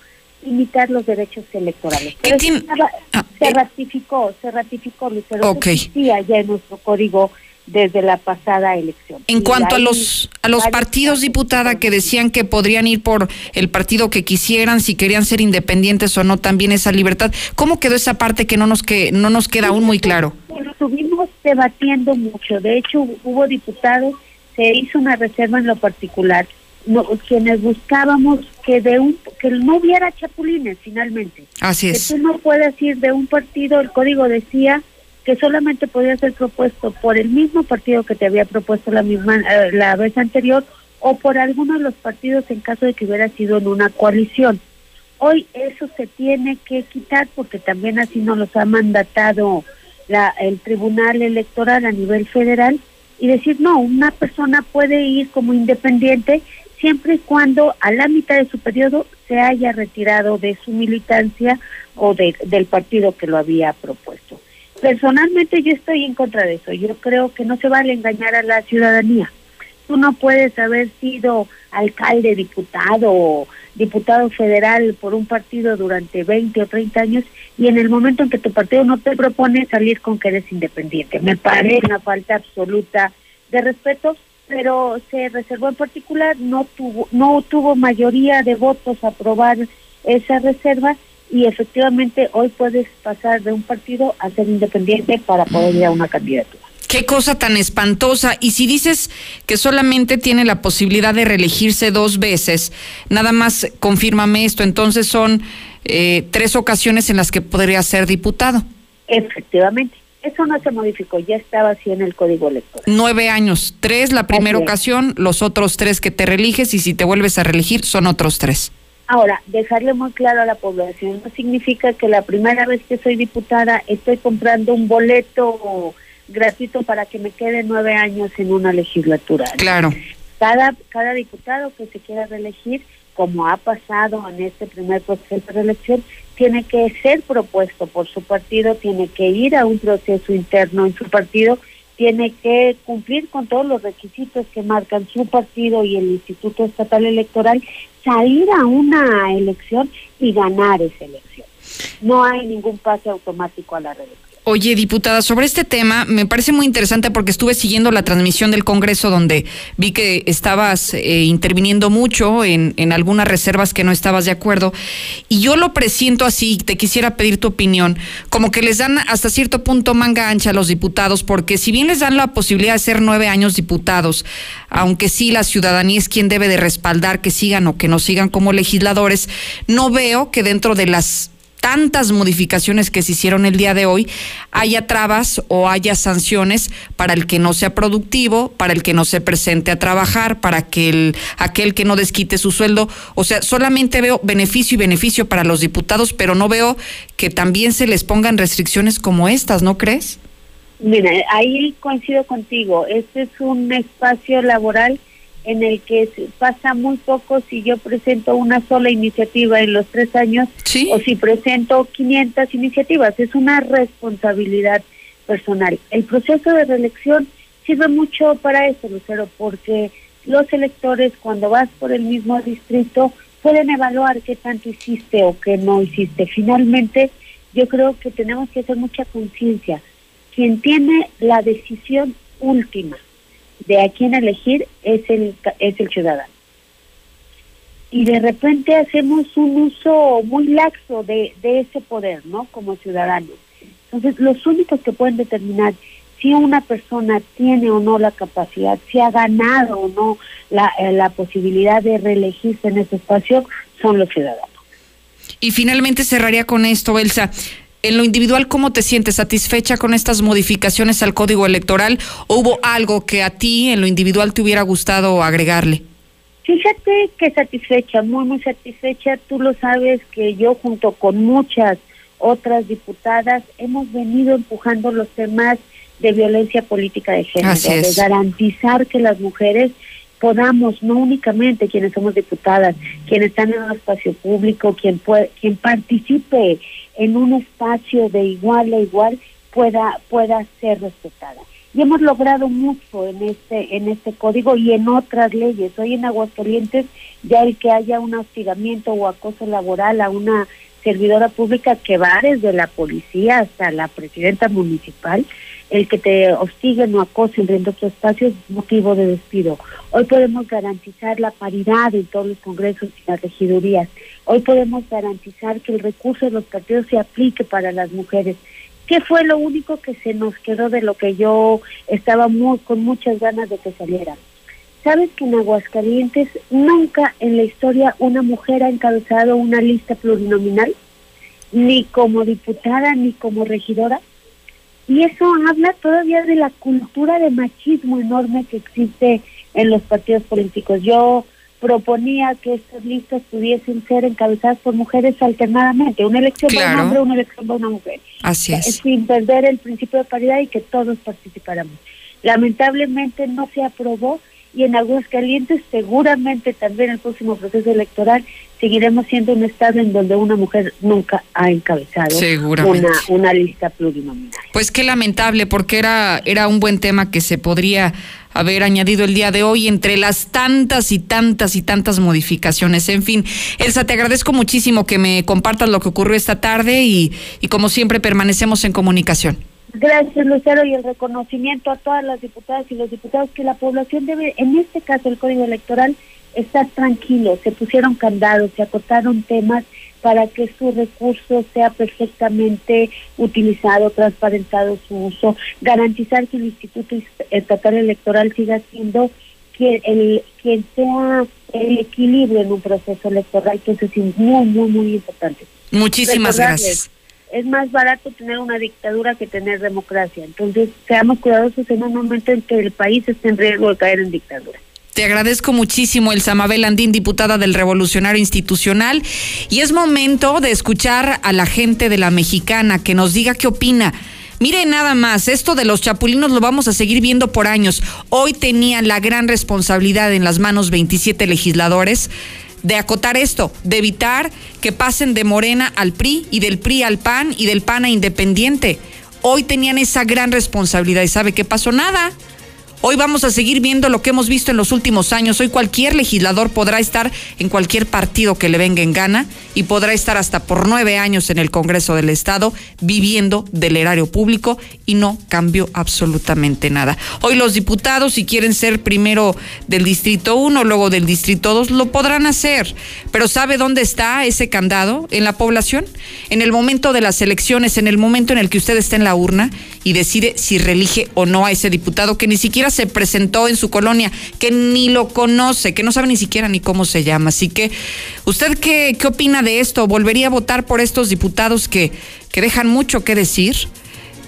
limitar los derechos electorales. Pero eso estaba- se ratificó, se ratificó, Lucero. Ok. Eso existía ya en nuestro código desde la pasada elección. En Y cuanto a los a los partidos, diputada, que decían que podrían ir por el partido que quisieran, si querían ser independientes o no, también esa libertad. ¿Cómo quedó esa parte que no nos que no nos queda aún muy claro? Lo estuvimos debatiendo mucho. De hecho, hubo diputados, se hizo una reserva en lo particular, no, quienes buscábamos que de un que no hubiera chapulines finalmente. Así Que es. tú no puedas ir de un partido, el código decía que solamente podía ser propuesto por el mismo partido que te había propuesto la misma eh, la vez anterior o por alguno de los partidos en caso de que hubiera sido en una coalición. Hoy eso se tiene que quitar porque también así nos los ha mandatado la, el Tribunal Electoral a nivel federal y decir, no, una persona puede ir como independiente siempre y cuando a la mitad de su periodo se haya retirado de su militancia o de- del partido que lo había propuesto. Personalmente yo estoy en contra de eso. Yo creo que no se vale engañar a la ciudadanía. Tú no puedes haber sido alcalde, diputado o diputado federal por un partido durante 20 o 30 años y en el momento en que tu partido no te propone salir con que eres independiente. Me parece una falta absoluta de respeto, pero se reservó en particular, no tuvo, no tuvo mayoría de votos a aprobar esa reserva y efectivamente hoy puedes pasar de un partido a ser independiente para poder ir a una candidatura. Qué cosa tan espantosa. Y si dices que solamente tiene la posibilidad de reelegirse dos veces, nada más confírmame esto. Entonces son eh, tres ocasiones en las que podría ser diputado. Efectivamente, eso no se modificó, ya estaba así en el código electoral. Nueve años, tres la primera Así es. ocasión, los otros tres que te reeliges y si te vuelves a reelegir son otros tres. Ahora, dejarle muy claro a la población, no significa que la primera vez que soy diputada estoy comprando un boleto gratuito para que me quede nueve años en una legislatura. Claro. Cada, cada diputado que se quiera reelegir, como ha pasado en este primer proceso de reelección, tiene que ser propuesto por su partido, tiene que ir a un proceso interno en su partido, tiene que cumplir con todos los requisitos que marcan su partido y el Instituto Estatal Electoral, salir a una elección y ganar esa elección. No hay ningún pase automático a la reelección. Oye, diputada, sobre este tema me parece muy interesante porque estuve siguiendo la transmisión del Congreso donde vi que estabas eh, interviniendo mucho en, en algunas reservas que no estabas de acuerdo. Y yo lo presiento así, te quisiera pedir tu opinión, como que les dan hasta cierto punto manga ancha a los diputados porque si bien les dan la posibilidad de ser nueve años diputados, aunque sí la ciudadanía es quien debe de respaldar que sigan o que no sigan como legisladores, no veo que dentro de las tantas modificaciones que se hicieron el día de hoy, haya trabas o haya sanciones para el que no sea productivo, para el que no se presente a trabajar, para que el, aquel que no desquite su sueldo. O sea, solamente veo beneficio y beneficio para los diputados, pero no veo que también se les pongan restricciones como estas, ¿no crees? Mira, ahí coincido contigo. Este es un espacio laboral en el que pasa muy poco si yo presento una sola iniciativa en los tres años o si presento 500 iniciativas. Es una responsabilidad personal. El proceso de reelección sirve mucho para eso, Lucero, porque los electores cuando vas por el mismo distrito pueden evaluar qué tanto hiciste o qué no hiciste. Finalmente, yo creo que tenemos que hacer mucha conciencia. Quien tiene la decisión última de a quién elegir es el, es el ciudadano. Y de repente hacemos un uso muy laxo de, de ese poder, ¿no? Como ciudadanos. Entonces, los únicos que pueden determinar si una persona tiene o no la capacidad, si ha ganado o no la, eh, la posibilidad de reelegirse en ese espacio, son los ciudadanos. Y finalmente cerraría con esto, Elsa en lo individual, ¿cómo te sientes? ¿Satisfecha con estas modificaciones al código electoral? ¿O hubo algo que a ti en lo individual te hubiera gustado agregarle? Fíjate que satisfecha, muy, muy satisfecha. Tú lo sabes que yo junto con muchas otras diputadas hemos venido empujando los temas de violencia política de género, de garantizar que las mujeres podamos, no únicamente quienes somos diputadas, quienes están en un espacio público, quien, puede, quien participe en un espacio de igual a igual pueda pueda ser respetada. Y hemos logrado mucho en este en este código y en otras leyes. Hoy en Aguascalientes ya el que haya un hostigamiento o acoso laboral a una servidora pública que va desde la policía hasta la presidenta municipal, el que te hostiguen o acosen dentro de tu espacio es motivo de despido. Hoy podemos garantizar la paridad en todos los congresos y las regidurías. Hoy podemos garantizar que el recurso de los partidos se aplique para las mujeres. ¿Qué fue lo único que se nos quedó de lo que yo estaba muy, con muchas ganas de que saliera? ¿Sabes que en Aguascalientes nunca en la historia una mujer ha encabezado una lista plurinominal? Ni como diputada ni como regidora. Y eso habla todavía de la cultura de machismo enorme que existe en los partidos políticos. Yo proponía que estas listas pudiesen ser encabezadas por mujeres alternadamente, una elección para un hombre, una elección para una mujer. Así es. Sin perder el principio de paridad y que todos participáramos. Lamentablemente no se aprobó y en Aguascalientes seguramente también el próximo proceso electoral seguiremos siendo un estado en donde una mujer nunca ha encabezado una, una lista plurinominal. Pues qué lamentable, porque era, era un buen tema que se podría haber añadido el día de hoy entre las tantas y tantas y tantas modificaciones. En fin, Elsa, te agradezco muchísimo que me compartas lo que ocurrió esta tarde y, y como siempre permanecemos en comunicación. Gracias, Lucero, y el reconocimiento a todas las diputadas y los diputados que la población debe, en este caso el Código Electoral, estar tranquilo. Se pusieron candados, se acotaron temas para que su recurso sea perfectamente utilizado, transparentado su uso, garantizar que el Instituto Estatal Electoral siga siendo quien, el, quien sea el equilibrio en un proceso electoral, que eso es muy, muy, muy importante. Muchísimas gracias es más barato tener una dictadura que tener democracia. Entonces, seamos cuidadosos en un momento en que el país esté en riesgo de caer en dictadura. Te agradezco muchísimo, el Samabel Andín, diputada del Revolucionario Institucional. Y es momento de escuchar a la gente de la mexicana que nos diga qué opina. Mire nada más, esto de los chapulinos lo vamos a seguir viendo por años. Hoy tenían la gran responsabilidad en las manos 27 legisladores de acotar esto, de evitar que pasen de Morena al PRI y del PRI al PAN y del PAN a Independiente. Hoy tenían esa gran responsabilidad y ¿sabe qué pasó? Nada. Hoy vamos a seguir viendo lo que hemos visto en los últimos años. Hoy cualquier legislador podrá estar en cualquier partido que le venga en gana y podrá estar hasta por nueve años en el Congreso del Estado viviendo del erario público y no cambió absolutamente nada. Hoy los diputados, si quieren ser primero del Distrito 1, luego del Distrito 2, lo podrán hacer. Pero ¿sabe dónde está ese candado? En la población. En el momento de las elecciones, en el momento en el que usted está en la urna y decide si reelige o no a ese diputado que ni siquiera se presentó en su colonia, que ni lo conoce, que no sabe ni siquiera ni cómo se llama. Así que, ¿usted qué, qué opina de esto? ¿Volvería a votar por estos diputados que, que dejan mucho que decir?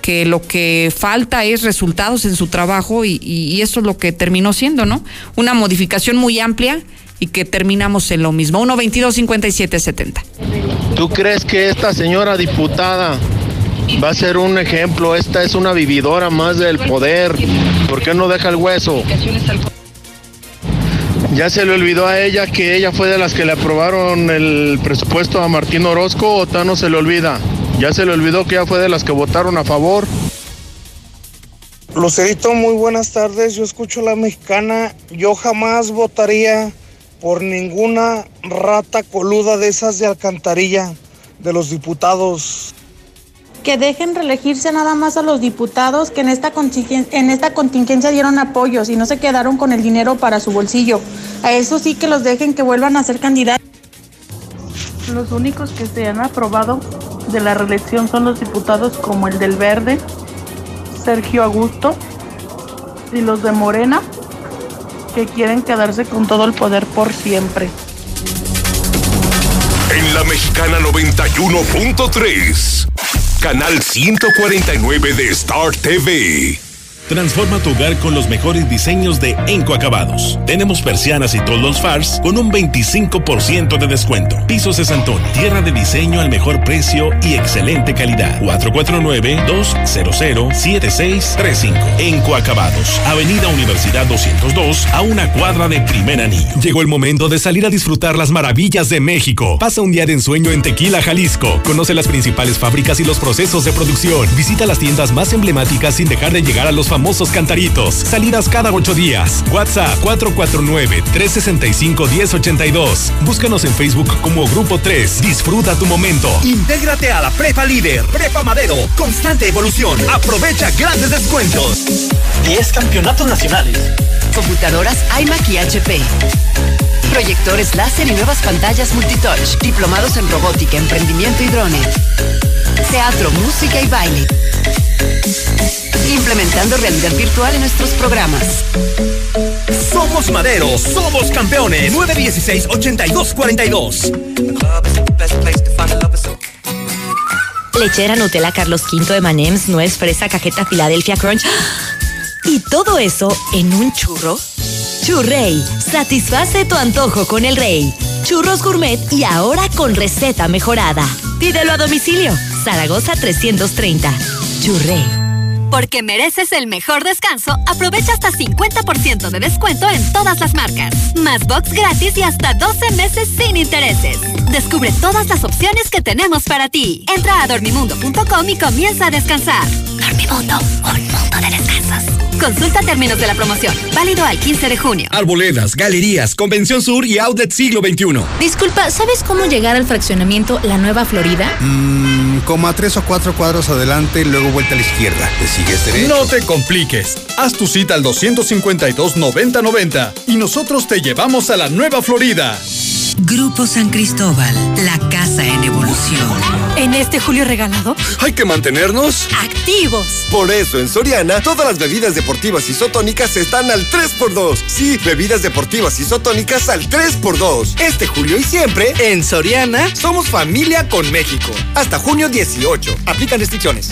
que lo que falta es resultados en su trabajo y, y, eso es lo que terminó siendo, ¿no? Una modificación muy amplia y que terminamos en lo mismo. 1 22 57 70. ¿Tú crees que esta señora diputada va a ser un ejemplo. Esta es una vividora más del poder. ¿Por qué no deja el hueso? ¿Ya se le olvidó a ella que ella fue de las que le aprobaron el presupuesto a Martín Orozco o no se le olvida? ¿Ya se le olvidó que ella fue de las que votaron a favor? Lucerito, muy buenas tardes. Yo escucho la mexicana. Yo jamás votaría por ninguna rata coluda de esas de alcantarilla de los diputados. Que dejen reelegirse nada más a los diputados que en esta, en esta contingencia dieron apoyos y no se quedaron con el dinero para su bolsillo. A eso sí que los dejen que vuelvan a ser candidatos. Los únicos que se han aprobado de la reelección son los diputados como el del Verde, Sergio Augusto, y los de Morena, que quieren quedarse con todo el poder por siempre. En la Mexicana 91.3, canal 149 de Star TV. Transforma tu hogar con los mejores diseños de Enco Acabados. Tenemos persianas y toldos Fars con un 25% de descuento. Pisos de Santón, tierra de diseño al mejor precio y excelente calidad. 449-200-7635. Enco Acabados, Avenida Universidad 202, a una cuadra de primer anillo. Llegó el momento de salir a disfrutar las maravillas de México. Pasa un día de ensueño en Tequila, Jalisco. Conoce las principales fábricas y los procesos de producción. Visita las tiendas más emblemáticas sin dejar de llegar a los famosos cantaritos. Salidas cada ocho días. WhatsApp 449-365-1082. Búscanos en Facebook como Grupo 3. Disfruta tu momento. Intégrate a la Prepa Líder, Prepa Madero, constante evolución. Aprovecha grandes descuentos. 10 campeonatos nacionales. Computadoras iMac y HP. Proyectores láser y nuevas pantallas multitouch. Diplomados en robótica, emprendimiento y drones. Teatro, música y baile implementando realidad virtual en nuestros programas. Somos Madero, somos campeones. 916-8242. Lechera Nutella Carlos V de Manems, nuez, fresa, cajeta Filadelfia Crunch. ¿Y todo eso en un churro? Churrey, satisface tu antojo con el rey. Churros gourmet y ahora con receta mejorada. Pídelo a domicilio. Zaragoza 330. Churrey. Porque mereces el mejor descanso, aprovecha hasta 50% de descuento en todas las marcas. Más box gratis y hasta 12 meses sin intereses. Descubre todas las opciones que tenemos para ti. Entra a dormimundo.com y comienza a descansar. Dormimundo, un mundo de descansos. Consulta términos de la promoción. Válido al 15 de junio. Arboledas, galerías, Convención Sur y Outlet Siglo XXI. Disculpa, ¿sabes cómo llegar al fraccionamiento La Nueva Florida? Mmm, como a tres o cuatro cuadros adelante, luego vuelta a la izquierda. ¿Te sigues derecho? No te compliques. Haz tu cita al 252-9090 y nosotros te llevamos a La Nueva Florida. Grupo San Cristóbal, la casa en evolución. En este julio regalado, hay que mantenernos activos. Por eso en Soriana, todas las bebidas deportivas isotónicas están al 3x2. Sí, bebidas deportivas isotónicas al 3x2. Este julio y siempre, en Soriana, somos familia con México. Hasta junio 18. Aplican restricciones.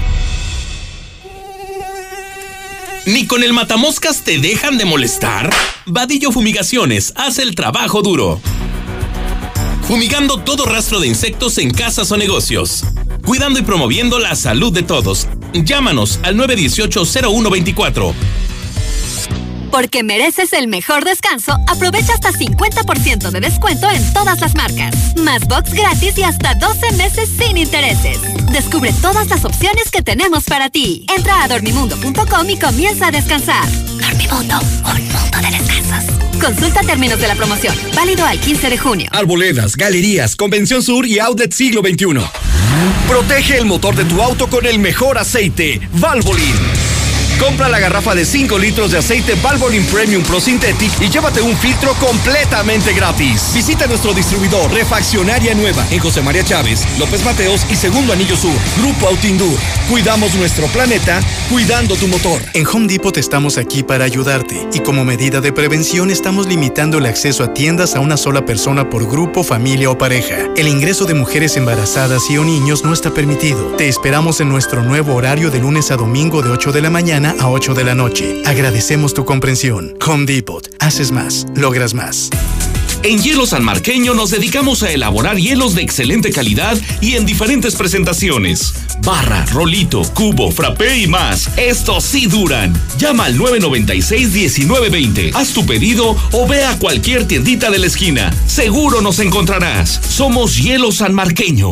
¿Ni con el matamoscas te dejan de molestar? Vadillo Fumigaciones hace el trabajo duro. Fumigando todo rastro de insectos en casas o negocios. Cuidando y promoviendo la salud de todos. Llámanos al 918-0124. Porque mereces el mejor descanso, aprovecha hasta 50% de descuento en todas las marcas. Más box gratis y hasta 12 meses sin intereses. Descubre todas las opciones que tenemos para ti. Entra a dormimundo.com y comienza a descansar. Dormimundo, un mundo de descansos. Consulta términos de la promoción. Válido al 15 de junio. Arboledas, galerías, Convención Sur y Outlet Siglo XXI. Protege el motor de tu auto con el mejor aceite, Valvoline. Compra la garrafa de 5 litros de aceite Valvoline Premium Pro Synthetic y llévate un filtro completamente gratis. Visita nuestro distribuidor Refaccionaria Nueva en José María Chávez, López Mateos y Segundo Anillo Sur. Grupo Autindur. Cuidamos nuestro planeta, cuidando tu motor. En Home Depot estamos aquí para ayudarte y como medida de prevención estamos limitando el acceso a tiendas a una sola persona por grupo, familia o pareja. El ingreso de mujeres embarazadas y o niños no está permitido. Te esperamos en nuestro nuevo horario de lunes a domingo de 8 de la mañana a 8 de la noche. Agradecemos tu comprensión. Home Depot. Haces más. Logras más. En Hielo San Marqueño nos dedicamos a elaborar hielos de excelente calidad y en diferentes presentaciones. Barra, rolito, cubo, frappé y más. Estos sí duran. Llama al 996-1920. Haz tu pedido o ve a cualquier tiendita de la esquina. Seguro nos encontrarás. Somos Hielo San Marqueño.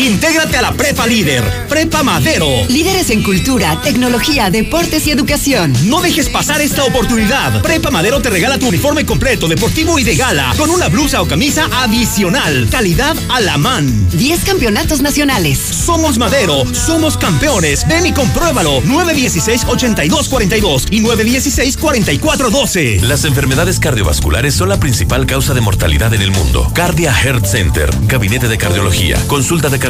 Intégrate a la Prepa Líder, Prepa Madero. Líderes en cultura, tecnología, deportes y educación. No dejes pasar esta oportunidad. Prepa Madero te regala tu uniforme completo, deportivo y de gala, con una blusa o camisa adicional. Calidad a la man. 10 campeonatos nacionales. Somos Madero, somos campeones. Ven y compruébalo. 916-8242 y 916-4412. Las enfermedades cardiovasculares son la principal causa de mortalidad en el mundo. Cardia Heart Center, Gabinete de Cardiología, Consulta de cardiología,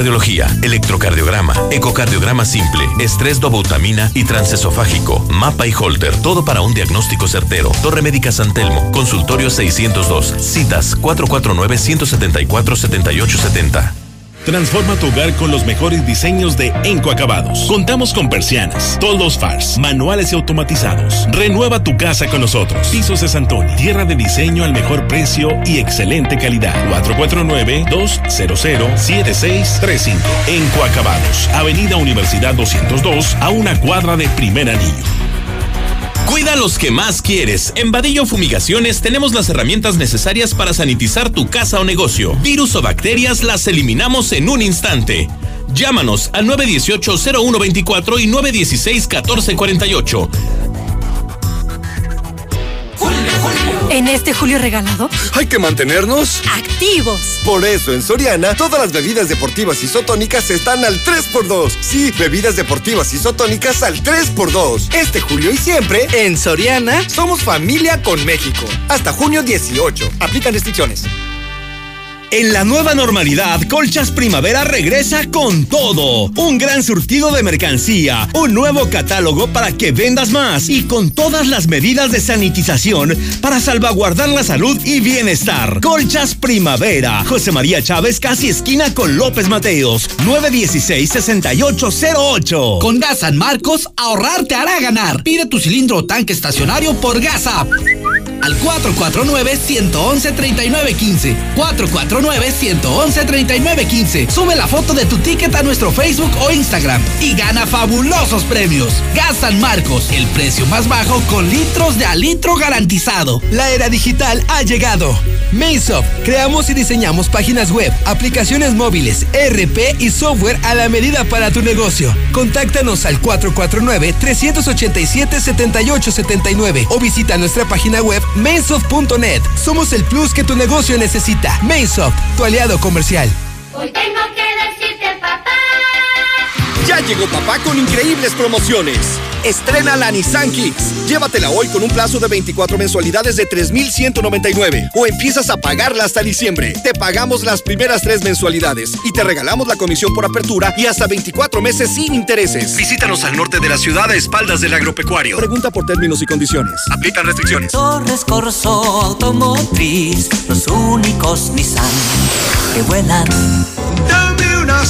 electrocardiograma, ecocardiograma simple, estrés dobutamina y transesofágico, mapa y holter, todo para un diagnóstico certero. Torre Médica San Telmo, consultorio 602, citas 449-174-7870. Transforma tu hogar con los mejores diseños de Enco Acabados. Contamos con persianas, toldos fars, manuales y automatizados. Renueva tu casa con nosotros. Pisos de Santoni, tierra de diseño al mejor precio y excelente calidad. 449-200-7635. Enco Acabados, Avenida Universidad 202, a una cuadra de primer anillo. Cuida los que más quieres. En Vadillo Fumigaciones tenemos las herramientas necesarias para sanitizar tu casa o negocio. Virus o bacterias las eliminamos en un instante. Llámanos al 918-0124 y 916-1448. En este julio regalado, Hay que mantenernos activos. Por eso en Soriana todas las bebidas deportivas isotónicas están al 3x2. Sí, bebidas deportivas isotónicas al 3x2. Este julio y siempre en Soriana somos familia con México. Hasta junio 18. Aplican restricciones. En la nueva normalidad, Colchas Primavera regresa con todo. Un gran surtido de mercancía, un nuevo catálogo para que vendas más y con todas las medidas de sanitización para salvaguardar la salud y bienestar. Colchas Primavera, José María Chávez, casi esquina con López Mateos, 916-6808. Con Gas San Marcos, ahorrar te hará ganar. Pide tu cilindro o tanque estacionario por Gas App. Al 449-111-3915. 449-111-3915. Sube la foto de tu ticket a nuestro Facebook o Instagram y gana fabulosos premios. Gas San Marcos, el precio más bajo con litros de a litro garantizado. La era digital ha llegado. Maysop, creamos y diseñamos páginas web, aplicaciones móviles, RP y software a la medida para tu negocio. Contáctanos al 449-387-7879 o visita nuestra página web mainsoft.net. Somos el plus que tu negocio necesita. Mainsoft, tu aliado comercial. Tengo que decirte papá. Ya llegó papá con increíbles promociones. Estrena la Nissan Kicks. Llévatela hoy con un plazo de 24 mensualidades de 3,199 o empiezas a pagarla hasta diciembre. Te pagamos las primeras tres mensualidades y te regalamos la comisión por apertura y hasta 24 meses sin intereses. Visítanos al norte de la ciudad a espaldas del agropecuario. Pregunta por términos y condiciones. Aplican restricciones. Torres Corso Automotriz, los únicos Nissan que vuelan. Dame una.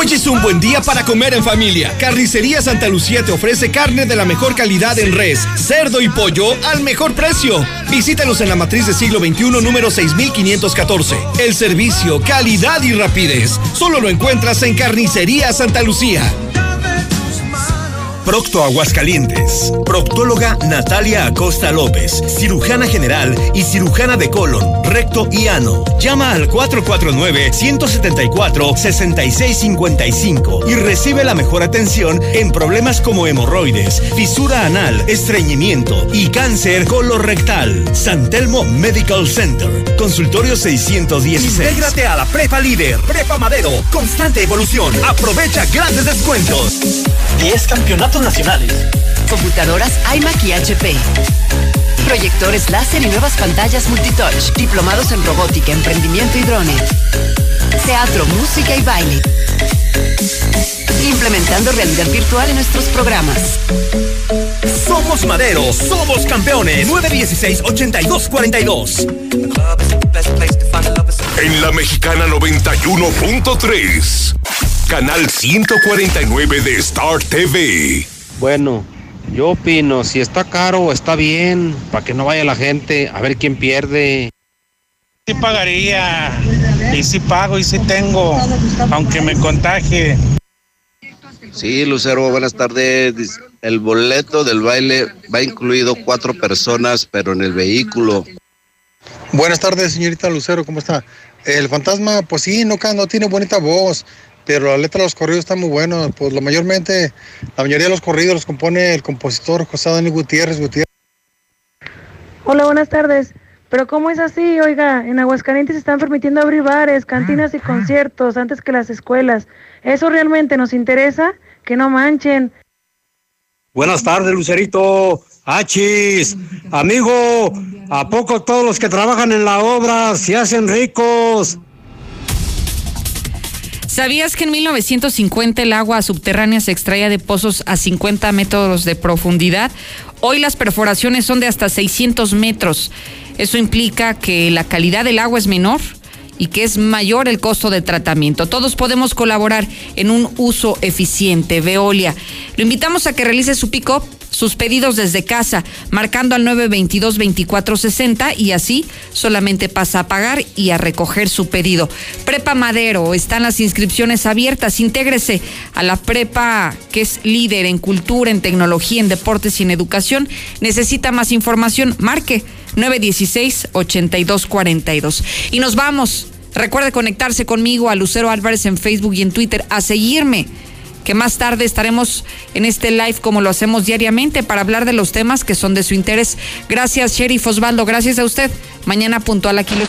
Hoy es un buen día para comer en familia. Carnicería Santa Lucía te ofrece carne de la mejor calidad en res, cerdo y pollo al mejor precio. Visítanos en la matriz de siglo XXI número 6514. El servicio, calidad y rapidez. Solo lo encuentras en Carnicería Santa Lucía. Procto Aguascalientes. Proctóloga Natalia Acosta López, cirujana general y cirujana de colon, recto y ano. Llama al 449-174-6655 y recibe la mejor atención en problemas como hemorroides, fisura anal, estreñimiento y cáncer colorectal. San Telmo Medical Center. Consultorio 616. Intégrate a la Prepa Líder, Prepa Madero, constante evolución. Aprovecha grandes descuentos. 10 campeonatos nacionales. Computadoras iMac y HP. Proyectores láser y nuevas pantallas multitouch. Diplomados en robótica, emprendimiento y drones. Teatro, música y baile. Implementando realidad virtual en nuestros programas. Somos Madero, somos campeones. 916-8242. En la mexicana 91.3. Canal 149 de Star TV. Bueno, yo opino, si está caro, está bien, para que no vaya la gente, a ver quién pierde. Sí pagaría, y sí pago, y sí tengo, aunque me contagie. Sí, Lucero, buenas tardes. El boleto del baile va incluido cuatro personas, pero en el vehículo. Buenas tardes, señorita Lucero, ¿cómo está? El fantasma, pues sí, no, no tiene bonita voz, pero la letra de los corridos está muy buena. Pues lo mayormente, la mayoría de los corridos los compone el compositor José Daniel Gutiérrez Gutiérrez. Hola, buenas tardes. Pero ¿cómo es así? Oiga, en Aguascalientes se están permitiendo abrir bares, cantinas y conciertos antes que las escuelas. ¿Eso realmente nos interesa? Que no manchen. Buenas tardes, Lucerito. Achis, amigo, ¿a poco todos los que trabajan en la obra se hacen ricos? ¿Sabías que en 1950 el agua subterránea se extraía de pozos a 50 metros de profundidad? Hoy las perforaciones son de hasta 600 metros. Eso implica que la calidad del agua es menor y que es mayor el costo de tratamiento. Todos podemos colaborar en un uso eficiente. Veolia. Lo invitamos a que realice su pick-up sus pedidos desde casa, marcando al 922-2460 y así solamente pasa a pagar y a recoger su pedido. Prepa Madero, están las inscripciones abiertas, intégrese a la prepa que es líder en cultura, en tecnología, en deportes y en educación. Necesita más información, marque 916-8242. Y nos vamos. Recuerde conectarse conmigo a Lucero Álvarez en Facebook y en Twitter, a seguirme que más tarde estaremos en este live como lo hacemos diariamente para hablar de los temas que son de su interés. Gracias, Sheriff Osvaldo. Gracias a usted. Mañana puntual aquí los